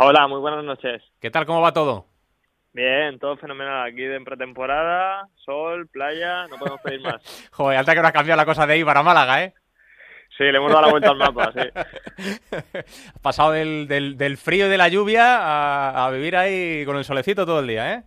Hola, muy buenas noches. ¿Qué tal? ¿Cómo va todo? Bien, todo fenomenal. Aquí de pretemporada, sol, playa, no podemos pedir más. Joder, alta que ahora ha cambiado la cosa de Ibar a Málaga, ¿eh? Sí, le hemos dado la vuelta al mapa, sí. ha pasado del, del, frío y de la lluvia a, a vivir ahí con el solecito todo el día, ¿eh?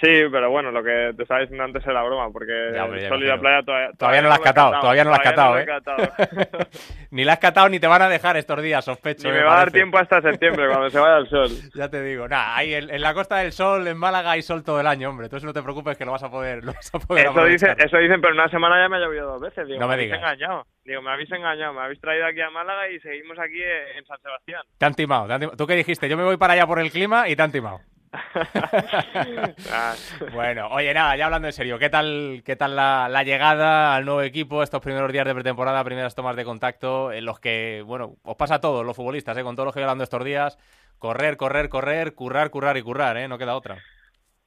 Sí, pero bueno, lo que te estaba diciendo antes es la broma, porque el sol y la playa todavía, todavía, no la has catado, todavía no la has catado, ¿eh? ni la has catado ni te van a dejar estos días, sospecho. Ni me, va a dar tiempo hasta septiembre, cuando se vaya el sol. Ya te digo, nada, ahí en, la Costa del Sol, en Málaga, hay sol todo el año, hombre, entonces no te preocupes que lo vas a poder, lo vas a poder eso, dice, eso dicen, pero una semana ya me ha llovido dos veces, digo, no me, me digas. habéis engañado. Digo, me habéis engañado, me habéis traído aquí a Málaga y seguimos aquí en San Sebastián. Te han timado, te han timado. ¿Tú qué dijiste? Yo me voy para allá por el clima y te han timado. bueno, oye, nada, ya hablando en serio, ¿qué tal, qué tal la, llegada al nuevo equipo, estos primeros días de pretemporada, primeras tomas de contacto, en los que, bueno, os pasa a todos los futbolistas, ¿eh? con todo lo que hablando estos días, correr, correr, correr, currar, currar y currar, ¿eh? no queda otra.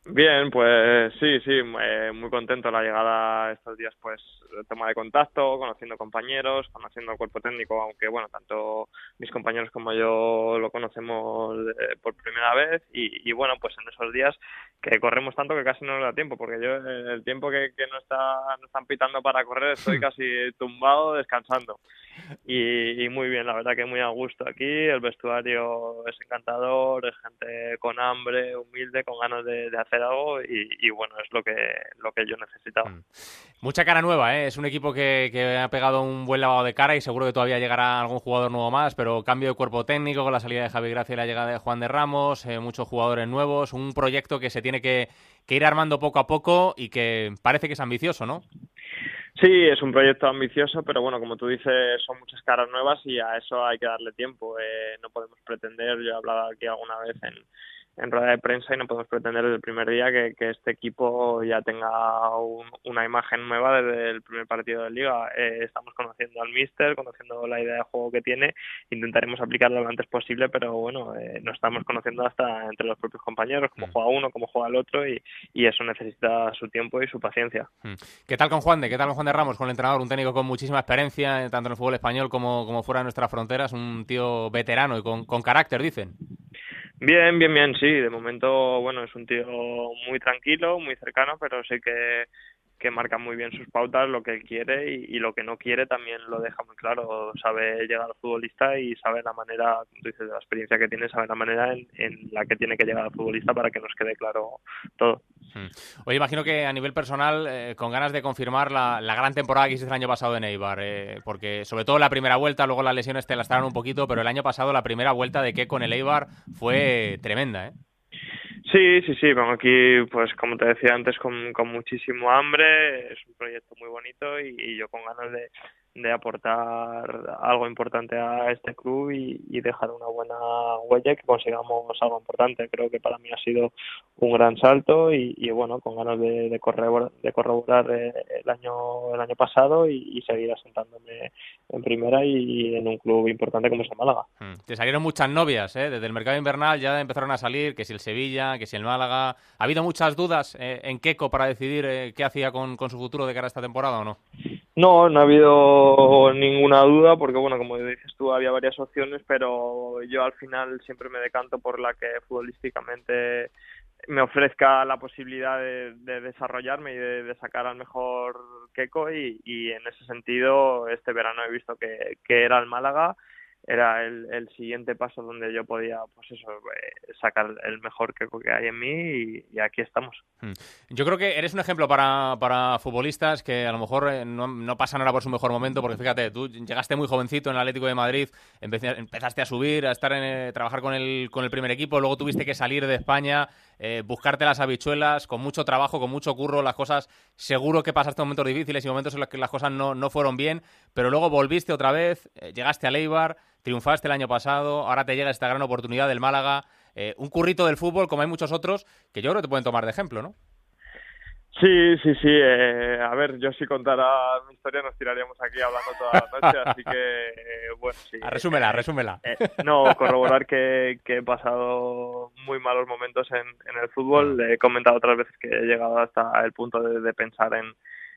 Bien, pues sí, sí, eh, muy contento la llegada estos días, pues toma de contacto, conociendo compañeros, conociendo el cuerpo técnico, aunque bueno, tanto mis compañeros como yo lo conocemos eh, por primera vez y, bueno, pues en esos días que corremos tanto que casi no nos da tiempo, porque yo eh, el tiempo que, que no, está, no están pitando para correr estoy casi tumbado descansando y, muy bien, la verdad que muy a gusto aquí, el vestuario es encantador, es gente con hambre, humilde, con ganas de, hacer algo y, bueno, es lo que, lo que yo necesitaba. Mm. Mucha cara nueva, ¿eh? Es un equipo que, ha pegado un buen lavado de cara y seguro que todavía llegará algún jugador nuevo más, pero cambio de cuerpo técnico con la salida de Javi Gracia y la llegada de Juan de Ramos, eh, muchos jugadores nuevos, un proyecto que se tiene que, que ir armando poco a poco y que parece que es ambicioso, ¿no? Sí, es un proyecto ambicioso, pero bueno, como tú dices, son muchas caras nuevas y a eso hay que darle tiempo. Eh, no podemos pretender, yo he hablado aquí alguna vez en, en rueda de prensa y no podemos pretender desde el primer día que, este equipo ya tenga una imagen nueva desde el primer partido de liga. Eh, estamos conociendo al míster, conociendo la idea de juego que tiene, intentaremos aplicarlo lo antes posible, pero bueno, eh, nos estamos conociendo hasta entre los propios compañeros, cómo mm. juega uno, cómo juega el otro y, eso necesita su tiempo y su paciencia. Mm. ¿Qué tal con Juan de? ¿Qué tal con Juan de Ramos, con el entrenador, un técnico con muchísima experiencia, tanto en el fútbol español como, como fuera de nuestras fronteras, un tío veterano y con, con carácter, dicen? Bien, bien, bien, sí. De momento, bueno, es un tío muy tranquilo, muy cercano, pero sé que, que marca muy bien sus pautas, lo que él quiere y, lo que no quiere también lo deja muy claro. Sabe llegar al futbolista y sabe la manera, como tú dices, de la experiencia que tiene, sabe la manera en, en la que tiene que llegar al futbolista para que nos quede claro todo. Hmm. Oye, imagino que a nivel personal, eh, con ganas de confirmar la, gran temporada que hiciste el año pasado en Eibar, eh, porque sobre todo la primera vuelta, luego las lesiones te lastraron un poquito, pero el año pasado la primera vuelta de que con el Eibar fue tremenda, ¿eh? Sí, sí, sí, vengo aquí, pues como te decía antes, con, con muchísimo hambre, es un proyecto muy bonito y yo con ganas de, de aportar algo importante a este club y, dejar una buena huella que consigamos algo importante. Creo que para mí ha sido un gran salto y, bueno, con ganas de, de, corroborar, de corroborar eh, el año el año pasado y, seguir asentándome en primera y en un club importante como es el Málaga. Hmm. Te salieron muchas novias, ¿eh? desde el mercado invernal ya empezaron a salir, que si el Sevilla, que si el Málaga. ¿Ha habido muchas dudas eh, en Keco para decidir eh, qué hacía con, con su futuro de cara a esta temporada o no? No, no ha habido ninguna duda porque, bueno, como dices tú, había varias opciones, pero yo al final siempre me decanto por la que futbolísticamente me ofrezca la posibilidad de, desarrollarme y de, sacar al mejor Keco y, y, en ese sentido este verano he visto que, que era el Málaga era el, el, siguiente paso donde yo podía, pues eso, eh, sacar el mejor que, que hay en mí y, aquí estamos. Hmm. Yo creo que eres un ejemplo para, para futbolistas que a lo mejor eh, no, no, pasan ahora por su mejor momento, porque fíjate, tú llegaste muy jovencito en el Atlético de Madrid, empezaste a subir, a estar en, eh, trabajar con el, con el primer equipo, luego tuviste que salir de España, buscarte las habichuelas, con mucho trabajo, con mucho curro, las cosas, seguro que pasaste momentos difíciles y momentos en los que las cosas no, no fueron bien, pero luego volviste otra vez, llegaste a Leibar, triunfaste el año pasado, ahora te llega esta gran oportunidad del Málaga, eh, un currito del fútbol como hay muchos otros que yo creo que te pueden tomar de ejemplo, ¿no? Sí, sí, sí. Eh, a ver, yo si contara mi historia nos tiraríamos aquí hablando toda la noche, así que, eh, bueno, sí. Ah, resúmela, resúmela. no, corroborar que, que, he pasado muy malos momentos en, en el fútbol. Ah. he comentado otras veces que he llegado hasta el punto de pensar en,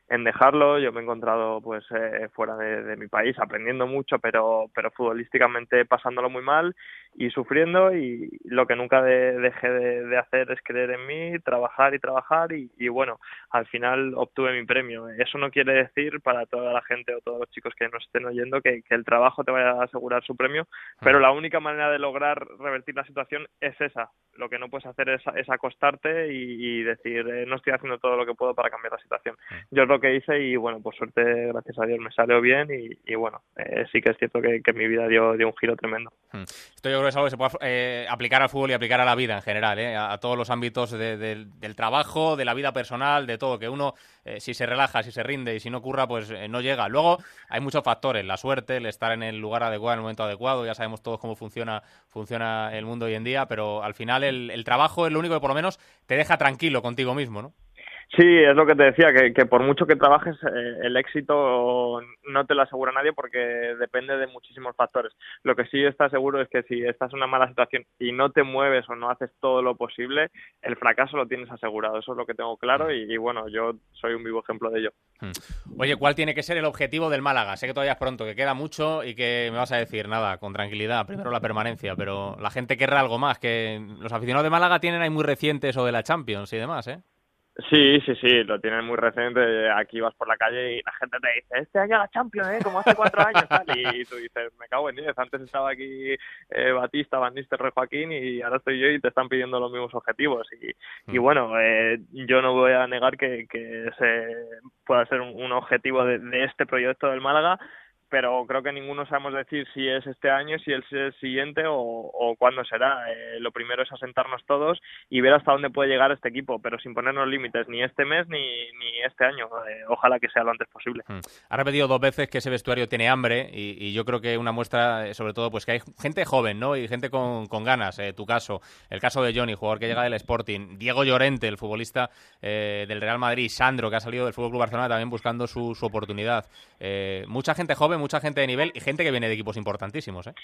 en dejarlo. Yo me he encontrado pues eh, fuera de, mi país aprendiendo mucho, pero, pero futbolísticamente pasándolo muy mal y sufriendo y lo que nunca dejé de, hacer es creer en mí, trabajar y trabajar y, bueno, al final obtuve mi premio. Eso no quiere decir para toda la gente o todos los chicos que nos estén oyendo que, el trabajo te vaya a asegurar su premio, pero la única manera de lograr revertir la situación es esa. Lo que no puedes hacer es, acostarte y, decir, eh, no estoy haciendo todo lo que puedo para cambiar la situación. Yo es lo que hice y bueno, por suerte, gracias a Dios, me salió bien y, bueno, eh, sí que es cierto que, mi vida dio, dio un giro tremendo. Esto yo es algo que se puede eh, aplicar al fútbol y aplicar a la vida en general, eh, a, todos los ámbitos del trabajo, de la vida personal, de todo. Que uno, eh, si se relaja, si se rinde y si no curra, pues no llega. Luego hay muchos factores, la suerte, el estar en el lugar adecuado, en el momento adecuado. Ya sabemos todos cómo funciona, funciona el mundo hoy en día, pero al final el, el trabajo es lo único que por lo menos te deja tranquilo contigo mismo, ¿no? Sí, es lo que te decía, que, por mucho que trabajes, eh, el éxito no te lo asegura nadie porque depende de muchísimos factores. Lo que sí está seguro es que si estás en una mala situación y no te mueves o no haces todo lo posible, el fracaso lo tienes asegurado. Eso es lo que tengo claro y, bueno, yo soy un vivo ejemplo de ello. Hmm. Oye, ¿cuál tiene que ser el objetivo del Málaga? Sé que todavía es pronto, que queda mucho y que me vas a decir nada, con tranquilidad. Primero la permanencia, pero la gente querrá algo más. Que los aficionados de Málaga tienen ahí muy recientes o de la Champions y demás, ¿eh? Sí, sí, sí, lo tienen muy reciente. Aquí vas por la calle y la gente te dice, este año la Champions, ¿eh? Como hace cuatro años, tal. Y tú dices, me cago en diez. Antes estaba aquí eh, Batista, Van Nistelrooy, Joaquín y ahora estoy yo y te están pidiendo los mismos objetivos. Y, y mm. bueno, eh, yo no voy a negar que, que se pueda ser un, objetivo de, de este proyecto del Málaga pero creo que ninguno sabemos decir si es este año, si es el siguiente o, cuándo será. Eh, lo primero es asentarnos todos y ver hasta dónde puede llegar este equipo, pero sin ponernos límites ni este mes ni, ni este año. Eh, ojalá que sea lo antes posible. Hmm. Ha repetido dos veces que ese vestuario tiene hambre y, yo creo que una muestra, eh, sobre todo, pues que hay gente joven, ¿no? Y gente con, con ganas. tu caso, el caso de Johnny, jugador que llega del Sporting, Diego Llorente, el futbolista del Real Madrid, Sandro, que ha salido del Fútbol Club Barcelona también buscando su, su oportunidad. mucha gente joven mucha gente de nivel y gente que viene de equipos importantísimos, ¿eh?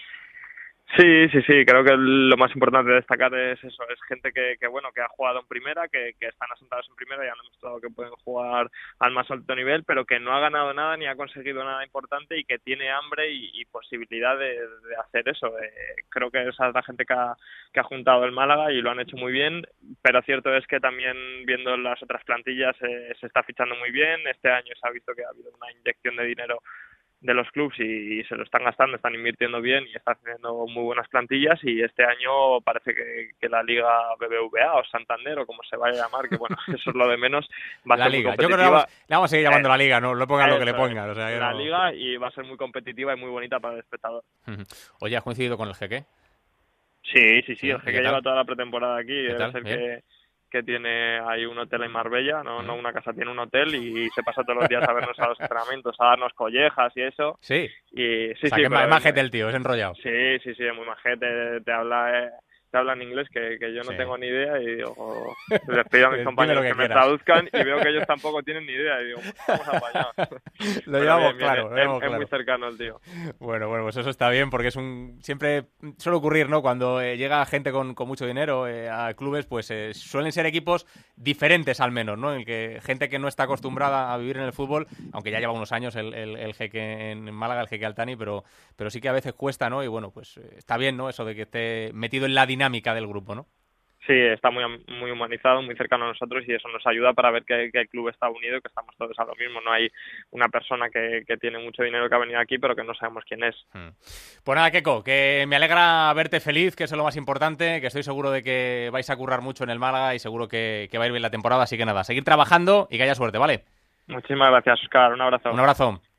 Sí, sí, sí, creo que lo más importante de destacar es eso, es gente que, que bueno, que ha jugado en primera, que, están asentados en primera y han demostrado que pueden jugar al más alto nivel, pero que no ha ganado nada ni ha conseguido nada importante y que tiene hambre y, posibilidad de, hacer eso. Eh, creo que esa es la gente que ha, que ha juntado el Málaga y lo han hecho muy bien, pero cierto es que también viendo las otras plantillas eh, se está fichando muy bien. Este año se ha visto que ha habido una inyección de dinero de los clubes y, se lo están gastando, están invirtiendo bien y están haciendo muy buenas plantillas y este año parece que, la Liga BBVA o Santander o como se vaya a llamar, que bueno, eso es lo de menos, va a la ser Liga. Muy competitiva. Yo creo que le vamos, a seguir llamando la Liga, no le pongan lo que le pongan. O sea, la Liga y va a ser muy competitiva y muy bonita para el espectador. Oye, ¿has coincidido con el Jeque? Sí, sí, sí, el Jeque lleva toda la pretemporada aquí, debe ser que que tiene ahí un hotel en Marbella, no, no una casa, tiene un hotel y se pasa todos los días a vernos a los entrenamientos, a darnos collejas y eso. Sí. Y, sí, sí, es majete el tío, es enrollado. Sí, sí, sí, es muy majete, te habla... Eh, te habla en inglés que, que yo no tengo ni idea y digo, les pido a mis compañeros que, me traduzcan y veo que ellos tampoco tienen ni idea y digo, vamos a allá. lo llevamos claro, es, muy cercano el tío. Bueno, bueno, pues eso está bien porque es un siempre suele ocurrir, ¿no? Cuando eh, llega gente con, con, mucho dinero eh, a clubes, pues eh, suelen ser equipos diferentes al menos, ¿no? En que gente que no está acostumbrada a vivir en el fútbol, aunque ya lleva unos años el, el, el jeque en Málaga, el jeque Altani, pero, pero sí que a veces cuesta, ¿no? Y bueno, pues está bien, ¿no? Eso de que esté metido en la dinámica dinámica del grupo, ¿no? Sí, está muy, muy humanizado, muy cercano a nosotros y eso nos ayuda para ver que, el club está unido que estamos todos a lo mismo. No hay una persona que, tiene mucho dinero que ha venido aquí pero que no sabemos quién es. Hmm. Pues nada, Keco, que me alegra verte feliz, que eso es lo más importante, que estoy seguro de que vais a currar mucho en el Málaga y seguro que, que va a ir bien la temporada. Así que nada, seguir trabajando y que haya suerte, ¿vale? Muchísimas gracias, Oscar. Un abrazo. Un abrazo.